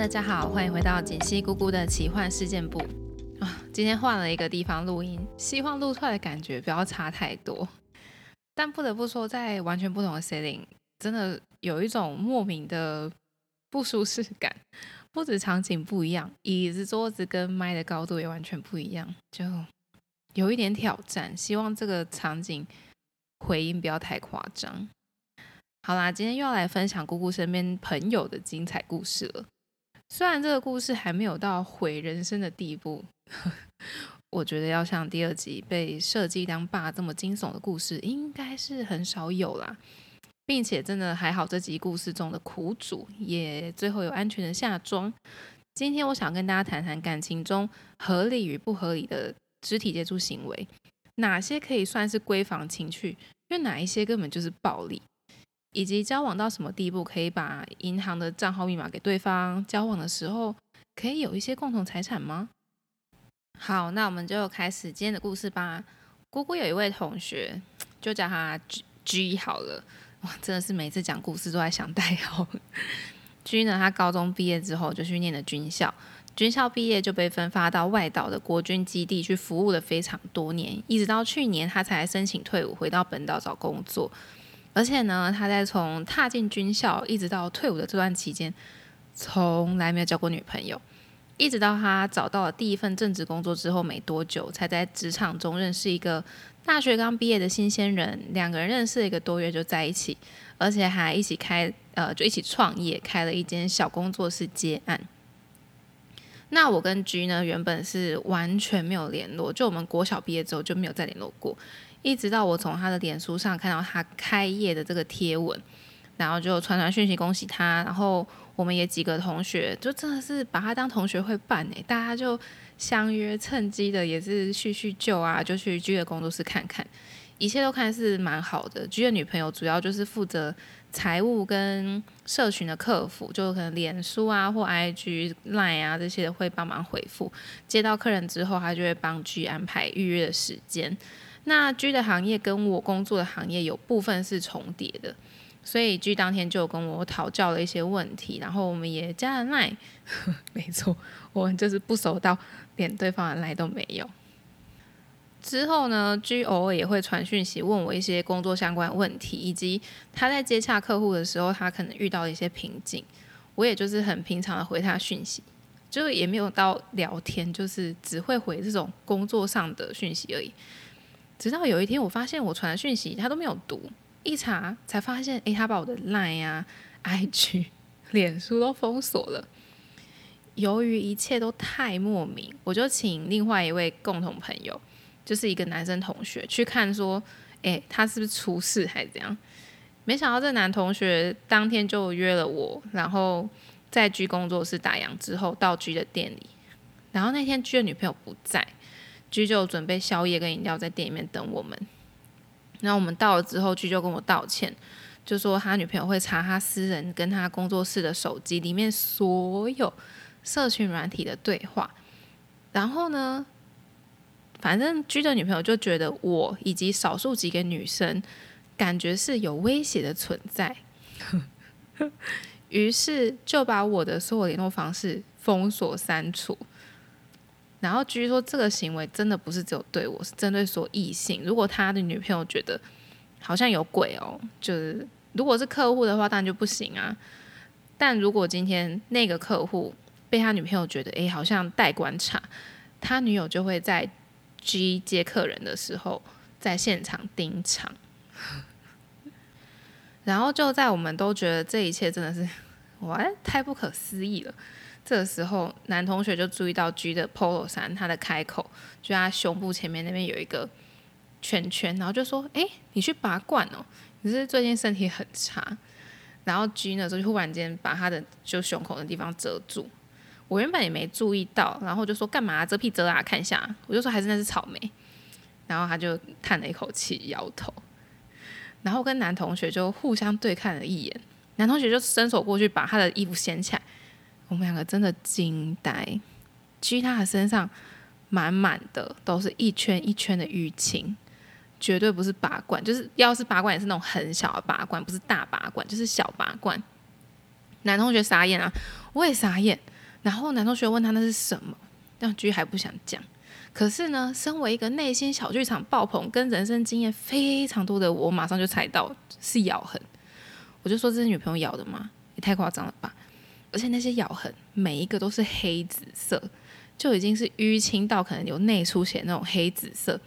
大家好，欢迎回到锦溪姑姑的奇幻事件部啊！今天换了一个地方录音，希望录出来的感觉不要差太多。但不得不说，在完全不同的 setting，真的有一种莫名的不舒适感。不止场景不一样，椅子、桌子跟麦的高度也完全不一样，就有一点挑战。希望这个场景回音不要太夸张。好啦，今天又要来分享姑姑身边朋友的精彩故事了。虽然这个故事还没有到毁人生的地步，我觉得要像第二集被设计当爸这么惊悚的故事，应该是很少有啦。并且真的还好，这集故事中的苦主也最后有安全的下庄。今天我想跟大家谈谈感情中合理与不合理的肢体接触行为，哪些可以算是闺房情趣，因为哪一些根本就是暴力。以及交往到什么地步可以把银行的账号密码给对方？交往的时候可以有一些共同财产吗？好，那我们就开始今天的故事吧。姑姑有一位同学，就叫他 G G 好了。哇，真的是每次讲故事都在想代号。G 呢，他高中毕业之后就去念了军校，军校毕业就被分发到外岛的国军基地去服务了非常多年，一直到去年他才申请退伍，回到本岛找工作。而且呢，他在从踏进军校一直到退伍的这段期间，从来没有交过女朋友。一直到他找到了第一份正职工作之后没多久，才在职场中认识一个大学刚毕业的新鲜人。两个人认识了一个多月就在一起，而且还一起开呃，就一起创业，开了一间小工作室接案。那我跟 G 呢，原本是完全没有联络，就我们国小毕业之后就没有再联络过。一直到我从他的脸书上看到他开业的这个贴文，然后就传传讯息恭喜他，然后我们也几个同学就真的是把他当同学会办诶，大家就相约趁机的也是叙叙旧啊，就去居的工作室看看，一切都看是蛮好的。居的女朋友主要就是负责财务跟社群的客服，就可能脸书啊或 IG、Line 啊这些会帮忙回复，接到客人之后，他就会帮居安排预约的时间。那 G 的行业跟我工作的行业有部分是重叠的，所以 G 当天就跟我讨教了一些问题，然后我们也加了耐 没错，我们就是不熟到连对方的耐都没有。之后呢，G 偶尔也会传讯息问我一些工作相关问题，以及他在接洽客户的时候，他可能遇到一些瓶颈，我也就是很平常的回他讯息，就也没有到聊天，就是只会回这种工作上的讯息而已。直到有一天，我发现我传的讯息他都没有读，一查才发现，诶，他把我的 Line 啊、IG、脸书都封锁了。由于一切都太莫名，我就请另外一位共同朋友，就是一个男生同学去看，说，诶，他是不是出事还是怎样？没想到这男同学当天就约了我，然后在居工作室打烊之后到居的店里，然后那天居的女朋友不在。居就准备宵夜跟饮料在店里面等我们，然后我们到了之后，居就跟我道歉，就说他女朋友会查他私人跟他工作室的手机里面所有社群软体的对话，然后呢，反正居的女朋友就觉得我以及少数几个女生感觉是有威胁的存在，于是就把我的所有联络方式封锁删除。然后据说这个行为真的不是只有对我，是针对所有异性。如果他的女朋友觉得好像有鬼哦，就是如果是客户的话，当然就不行啊。但如果今天那个客户被他女朋友觉得诶好像待观察，他女友就会在 G 接客人的时候在现场盯场。然后就在我们都觉得这一切真的是 哇太不可思议了。这时候，男同学就注意到 G 的 Polo 衫，他的开口就他胸部前面那边有一个圈圈，然后就说：“哎，你去拔罐哦，你是最近身体很差。”然后 G 呢就忽然间把他的就胸口的地方遮住，我原本也没注意到，然后就说：“干嘛遮屁遮啊？看一下。”我就说：“还是那是草莓。”然后他就叹了一口气，摇头，然后跟男同学就互相对看了一眼，男同学就伸手过去把他的衣服掀起来。我们两个真的惊呆，G 他的身上满满的都是一圈一圈的淤青，绝对不是拔罐，就是要是拔罐也是那种很小的拔罐，不是大拔罐，就是小拔罐。男同学傻眼啊，我也傻眼。然后男同学问他那是什么，但居还不想讲。可是呢，身为一个内心小剧场爆棚、跟人生经验非常多的我，马上就猜到是咬痕。我就说这是女朋友咬的吗？也太夸张了吧！而且那些咬痕每一个都是黑紫色，就已经是淤青到可能有内出血那种黑紫色，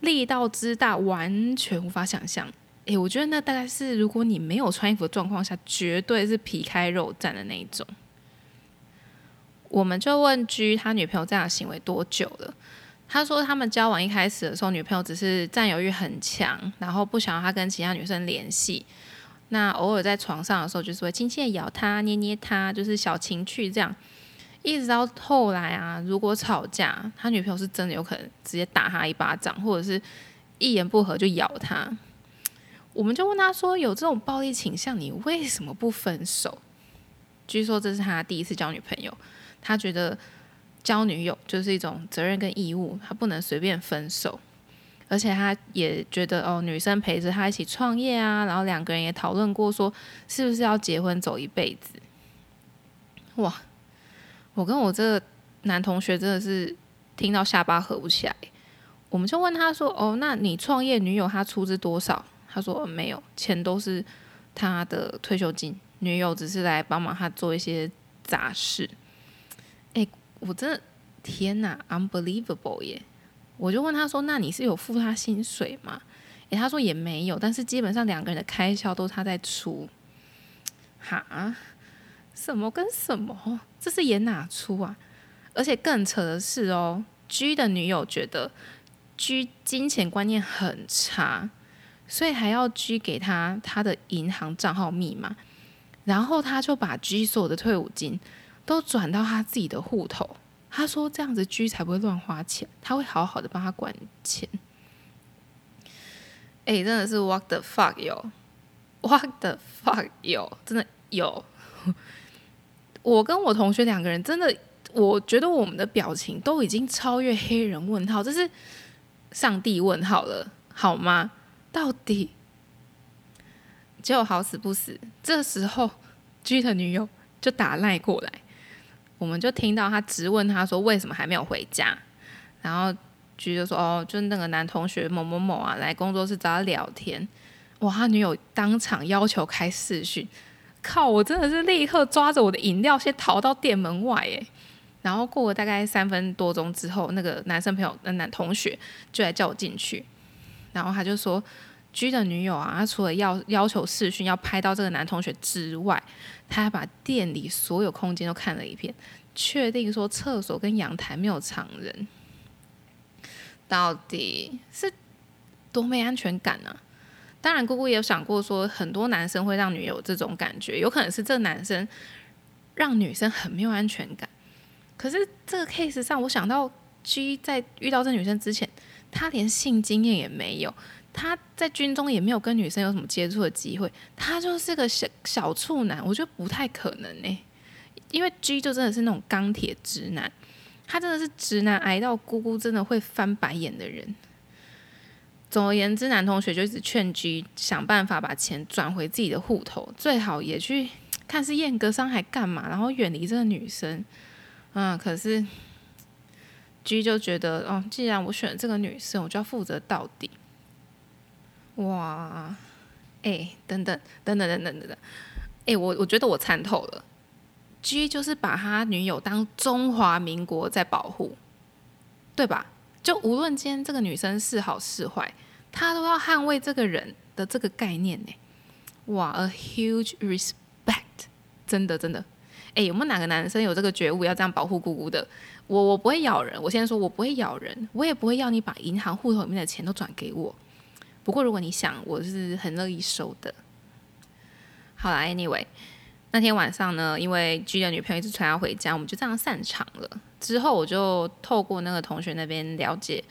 力道之大完全无法想象。诶，我觉得那大概是如果你没有穿衣服的状况下，绝对是皮开肉绽的那一种。我们就问 G 他女朋友这样的行为多久了？他说他们交往一开始的时候，女朋友只是占有欲很强，然后不想要他跟其他女生联系。那偶尔在床上的时候，就是会轻轻的咬他、捏捏他，就是小情趣这样。一直到后来啊，如果吵架，他女朋友是真的有可能直接打他一巴掌，或者是一言不合就咬他。我们就问他说：“有这种暴力倾向，你为什么不分手？”据说这是他第一次交女朋友。他觉得交女友就是一种责任跟义务，他不能随便分手，而且他也觉得哦，女生陪着他一起创业啊，然后两个人也讨论过说是不是要结婚走一辈子。哇，我跟我这个男同学真的是听到下巴合不起来。我们就问他说：“哦，那你创业女友她出资多少？”他说：“没有，钱都是他的退休金，女友只是来帮忙他做一些杂事。”哎，我真的天哪，unbelievable 耶！我就问他说：“那你是有付他薪水吗？”哎，他说也没有，但是基本上两个人的开销都是他在出。哈？什么跟什么？这是演哪出啊？而且更扯的是哦，G 的女友觉得 G 金钱观念很差，所以还要 G 给他他的银行账号密码，然后他就把 G 所有的退伍金。都转到他自己的户头，他说这样子居才不会乱花钱，他会好好的帮他管钱。哎，真的是 what the fuck 有，what the fuck 有，真的有。我跟我同学两个人真的，我觉得我们的表情都已经超越黑人问号，这是上帝问号了，好吗？到底结果好死不死，这时候 G 的女友就打赖过来。我们就听到他直问他说为什么还没有回家，然后菊就说哦，就是那个男同学某某某啊来工作室找他聊天，哇，他女友当场要求开视讯，靠，我真的是立刻抓着我的饮料先逃到店门外诶。然后过了大概三分多钟之后，那个男生朋友那男同学就来叫我进去，然后他就说。G 的女友啊，她除了要要求视讯要拍到这个男同学之外，他还把店里所有空间都看了一遍，确定说厕所跟阳台没有藏人。到底是多没安全感呢？当然，姑姑也有想过说，很多男生会让女友这种感觉，有可能是这男生让女生很没有安全感。可是这个 case 上，我想到 G 在遇到这女生之前，他连性经验也没有。他在军中也没有跟女生有什么接触的机会，他就是个小小处男，我觉得不太可能呢。因为 G 就真的是那种钢铁直男，他真的是直男癌到姑姑真的会翻白眼的人。总而言之，男同学就一直劝 G 想办法把钱转回自己的户头，最好也去看是燕格伤还干嘛，然后远离这个女生。嗯，可是 G 就觉得，哦，既然我选了这个女生，我就要负责到底。哇，哎，等等，等等，等等，等等，哎，我我觉得我参透了，G 就是把他女友当中华民国在保护，对吧？就无论今天这个女生是好是坏，他都要捍卫这个人的这个概念呢。哇，a huge respect，真的真的，哎，有没有哪个男生有这个觉悟要这样保护姑姑的？我我不会咬人，我先说我不会咬人，我也不会要你把银行户头里面的钱都转给我。不过，如果你想，我是很乐意收的。好啦 a n y w a y 那天晚上呢，因为 G 的女朋友一直催他回家，我们就这样散场了。之后，我就透过那个同学那边了解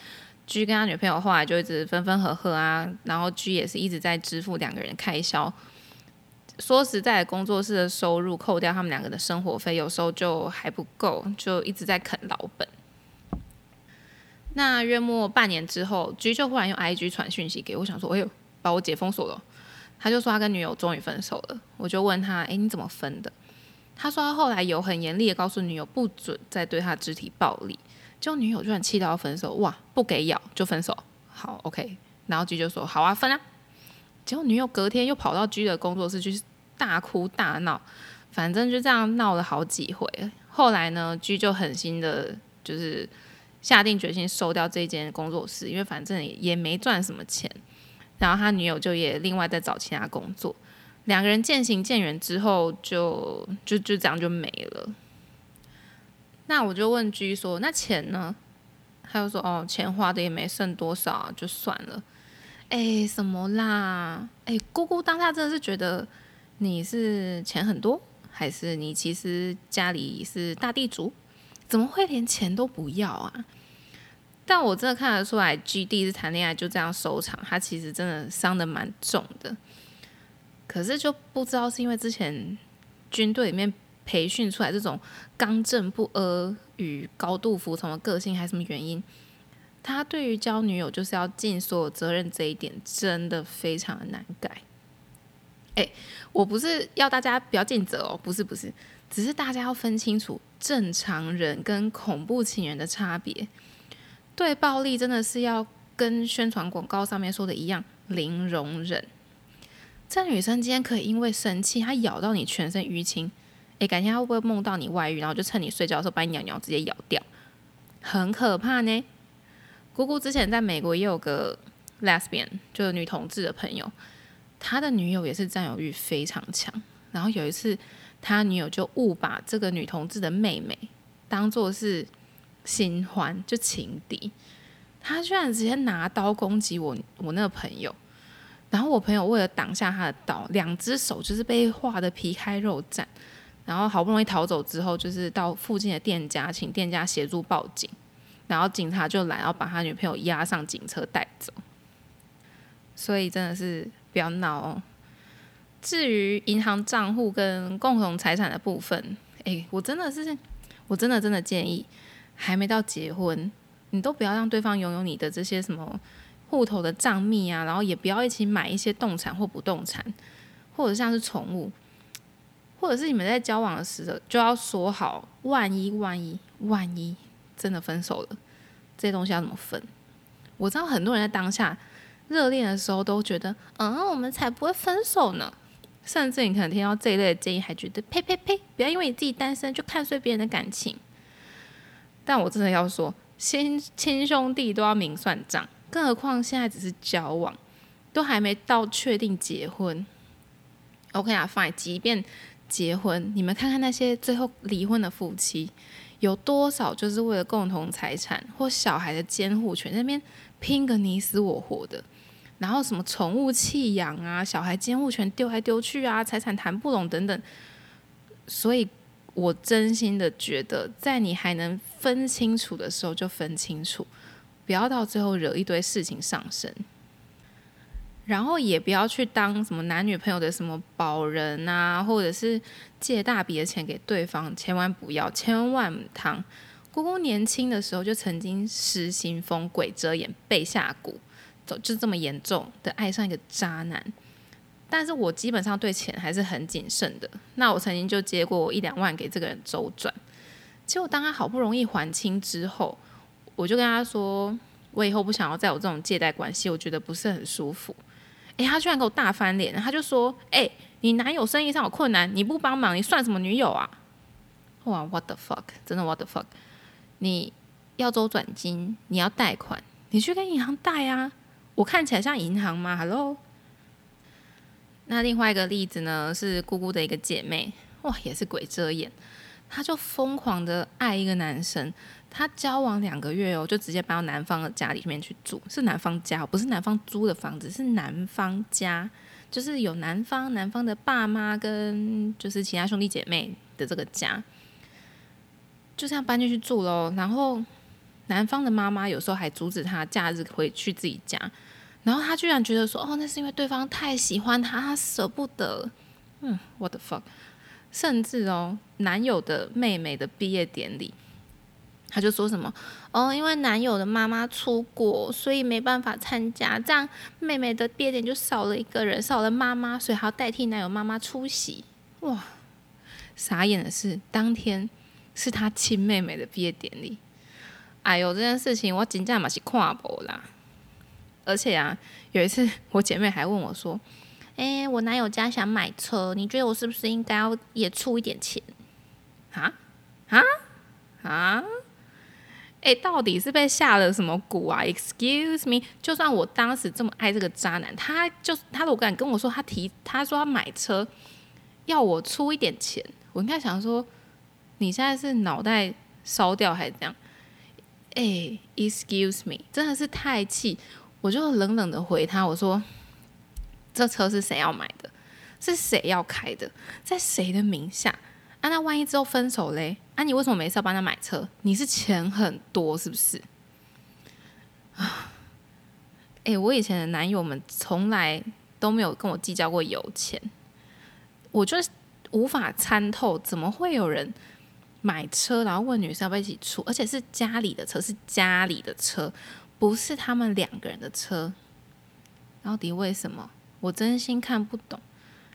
，G 跟他女朋友后来就一直分分合合啊，然后 G 也是一直在支付两个人开销。说实在，工作室的收入扣掉他们两个的生活费，有时候就还不够，就一直在啃老本。那约莫半年之后，G 就忽然用 IG 传讯息给我，想说：“哎呦，把我解封锁了。”他就说他跟女友终于分手了。我就问他：“哎，你怎么分的？”他说他后来有很严厉的告诉女友不准再对他肢体暴力，结果女友居然气到要分手，哇，不给咬就分手，好 OK，然后 G 就说好啊分啊，结果女友隔天又跑到 G 的工作室去大哭大闹，反正就这样闹了好几回，后来呢 G 就狠心的，就是下定决心收掉这间工作室，因为反正也没赚什么钱，然后他女友就也另外再找其他工作。两个人渐行渐远之后，就就就这样就没了。那我就问 G 说：“那钱呢？”他就说：“哦，钱花的也没剩多少，就算了。”哎，什么啦？哎，姑姑当下真的是觉得你是钱很多，还是你其实家里是大地主？怎么会连钱都不要啊？但我真的看得出来，G 第一次谈恋爱就这样收场，他其实真的伤的蛮重的。可是就不知道是因为之前军队里面培训出来这种刚正不阿与高度服从的个性，还是什么原因？他对于交女友就是要尽所有责任这一点，真的非常的难改。哎，我不是要大家不要尽责哦，不是不是，只是大家要分清楚正常人跟恐怖情人的差别。对暴力真的是要跟宣传广告上面说的一样，零容忍。这女生今天可以因为生气，她咬到你全身淤青，诶，改天她会不会梦到你外遇，然后就趁你睡觉的时候把你鸟鸟直接咬掉，很可怕呢。姑姑之前在美国也有个 lesbian，就是女同志的朋友，他的女友也是占有欲非常强，然后有一次他女友就误把这个女同志的妹妹当做是新欢，就情敌，他居然直接拿刀攻击我我那个朋友。然后我朋友为了挡下他的刀，两只手就是被划的皮开肉绽。然后好不容易逃走之后，就是到附近的店家，请店家协助报警。然后警察就来，然后把他女朋友押上警车带走。所以真的是不要闹哦。至于银行账户跟共同财产的部分，诶，我真的是，我真的真的建议，还没到结婚，你都不要让对方拥有你的这些什么。户头的账密啊，然后也不要一起买一些动产或不动产，或者像是宠物，或者是你们在交往的时候就要说好，万一万一万一真的分手了，这些东西要怎么分？我知道很多人在当下热恋的时候都觉得，嗯，我们才不会分手呢。甚至你可能听到这一类的建议，还觉得呸呸呸，不要因为你自己单身就看衰别人的感情。但我真的要说，亲亲兄弟都要明算账。更何况现在只是交往，都还没到确定结婚。OK 啊，Fine。即便结婚，你们看看那些最后离婚的夫妻，有多少就是为了共同财产或小孩的监护权那边拼个你死我活的，然后什么宠物弃养啊、小孩监护权丢来丢去啊、财产谈不拢等等。所以我真心的觉得，在你还能分清楚的时候就分清楚。不要到最后惹一堆事情上身，然后也不要去当什么男女朋友的什么保人啊，或者是借大笔的钱给对方，千万不要，千万汤。姑姑年轻的时候就曾经失心疯、鬼遮眼、被下蛊，就就这么严重的爱上一个渣男。但是我基本上对钱还是很谨慎的。那我曾经就借过一两万给这个人周转，结果当他好不容易还清之后。我就跟他说，我以后不想要再有这种借贷关系，我觉得不是很舒服。诶，他居然给我大翻脸，他就说：“诶，你男友生意上有困难，你不帮忙，你算什么女友啊？”哇，what the fuck，真的 what the fuck！你要周转金，你要贷款，你去跟银行贷啊！我看起来像银行吗？Hello。那另外一个例子呢，是姑姑的一个姐妹，哇，也是鬼遮眼，她就疯狂的爱一个男生。他交往两个月哦，就直接搬到男方的家里面去住，是男方家，不是男方租的房子，是男方家，就是有男方男方的爸妈跟就是其他兄弟姐妹的这个家，就这样搬进去住喽。然后男方的妈妈有时候还阻止他假日回去自己家，然后他居然觉得说，哦，那是因为对方太喜欢他，他舍不得。嗯，what the fuck？甚至哦，男友的妹妹的毕业典礼。他就说什么哦，因为男友的妈妈出国，所以没办法参加，这样妹妹的毕业典礼就少了一个人，少了妈妈，所以还要代替男友妈妈出席。哇，傻眼的是，当天是他亲妹妹的毕业典礼。哎呦，这件事情我真正嘛是看不啦。而且啊，有一次 我姐妹还问我说：“哎，我男友家想买车，你觉得我是不是应该要也出一点钱？”啊啊啊！哎，到底是被下了什么蛊啊？Excuse me，就算我当时这么爱这个渣男，他就他如果敢跟我说他提，他说他买车要我出一点钱，我应该想说，你现在是脑袋烧掉还是怎样？哎，Excuse me，真的是太气，我就冷冷的回他，我说这车是谁要买的？是谁要开的？在谁的名下？啊，那万一之后分手嘞？啊，你为什么没事要帮他买车？你是钱很多是不是？啊，哎，我以前的男友们从来都没有跟我计较过油钱，我就是无法参透，怎么会有人买车然后问女生要不要一起出，而且是家里的车，是家里的车，不是他们两个人的车，到底为什么？我真心看不懂，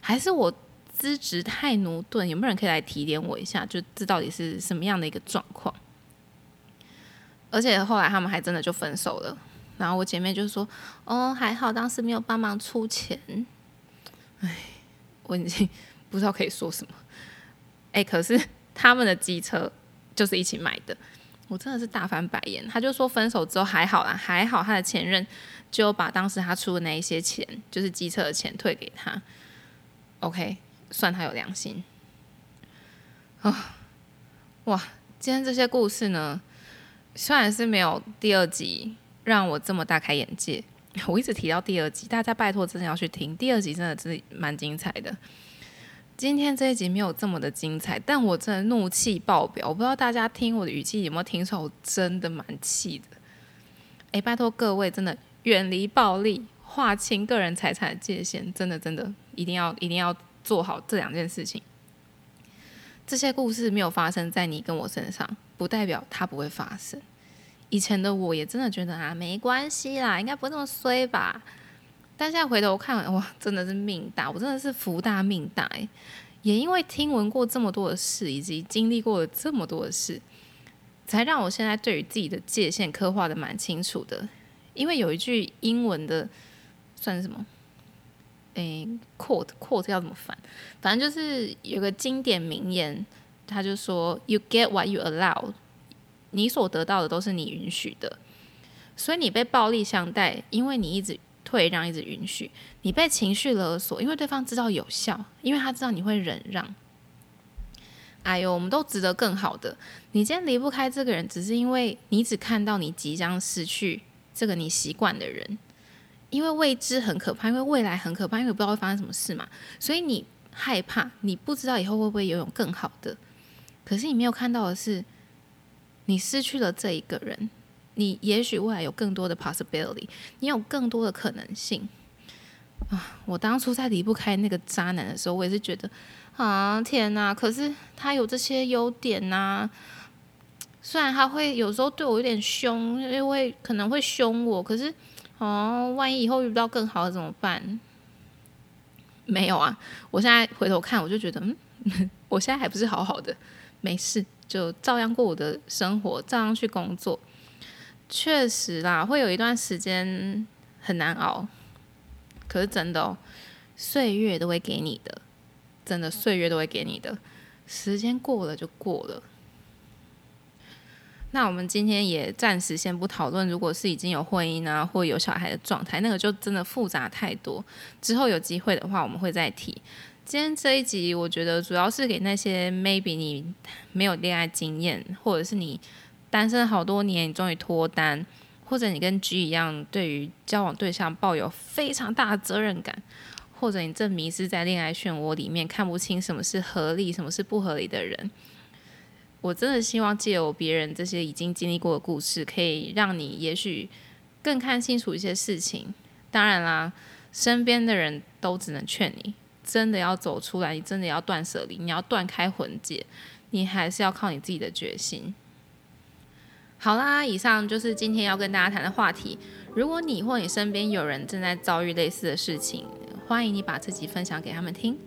还是我？资质太驽钝，有没有人可以来提点我一下？就这到底是什么样的一个状况？而且后来他们还真的就分手了。然后我姐妹就说：“哦，还好当时没有帮忙出钱。”哎，我已经不知道可以说什么。哎，可是他们的机车就是一起买的，我真的是大翻白眼。他就说分手之后还好啦，还好他的前任就把当时他出的那一些钱，就是机车的钱退给他。OK。算他有良心啊！哇，今天这些故事呢，虽然是没有第二集让我这么大开眼界，我一直提到第二集，大家拜托真的要去听，第二集真的是蛮精彩的。今天这一集没有这么的精彩，但我真的怒气爆表，我不知道大家听我的语气有没有听出来，我真的蛮气的。哎，拜托各位，真的远离暴力，划清个人财产的界限，真的真的一定要一定要。做好这两件事情，这些故事没有发生在你跟我身上，不代表它不会发生。以前的我也真的觉得啊，没关系啦，应该不会这么衰吧。但现在回头看，哇，真的是命大，我真的是福大命大。也因为听闻过这么多的事，以及经历过了这么多的事，才让我现在对于自己的界限刻画的蛮清楚的。因为有一句英文的，算什么？诶，quote quote 要怎么翻？反正就是有个经典名言，他就说：“You get what you allow。”你所得到的都是你允许的，所以你被暴力相待，因为你一直退让，一直允许；你被情绪勒索，因为对方知道有效，因为他知道你会忍让。哎呦，我们都值得更好的。你今天离不开这个人，只是因为你只看到你即将失去这个你习惯的人。因为未知很可怕，因为未来很可怕，因为不知道会发生什么事嘛，所以你害怕，你不知道以后会不会游泳更好的。可是你没有看到的是，你失去了这一个人，你也许未来有更多的 possibility，你有更多的可能性啊！我当初在离不开那个渣男的时候，我也是觉得啊，天哪！可是他有这些优点呐，虽然他会有时候对我有点凶，因为可能会凶我，可是。哦，万一以后遇不到更好的怎么办？没有啊，我现在回头看，我就觉得，嗯，我现在还不是好好的，没事，就照样过我的生活，照样去工作。确实啦，会有一段时间很难熬，可是真的哦，岁月都会给你的，真的岁月都会给你的，时间过了就过了。那我们今天也暂时先不讨论，如果是已经有婚姻啊，或有小孩的状态，那个就真的复杂太多。之后有机会的话，我们会再提。今天这一集，我觉得主要是给那些 maybe 你没有恋爱经验，或者是你单身好多年，你终于脱单，或者你跟 G 一样，对于交往对象抱有非常大的责任感，或者你正迷失在恋爱漩涡里面，看不清什么是合理，什么是不合理的人。我真的希望借由别人这些已经经历过的故事，可以让你也许更看清楚一些事情。当然啦，身边的人都只能劝你，真的要走出来，你真的要断舍离，你要断开魂结，你还是要靠你自己的决心。好啦，以上就是今天要跟大家谈的话题。如果你或你身边有人正在遭遇类似的事情，欢迎你把自己分享给他们听。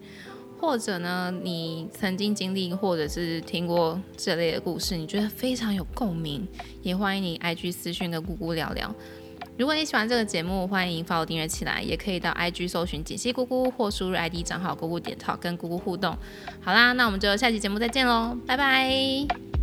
或者呢，你曾经经历或者是听过这类的故事，你觉得非常有共鸣，也欢迎你 IG 私讯跟姑姑聊聊。如果你喜欢这个节目，欢迎 follow 订阅起来，也可以到 IG 搜寻锦溪姑姑或输入 ID 账号姑姑点 talk 跟姑姑互动。好啦，那我们就下期节目再见喽，拜拜。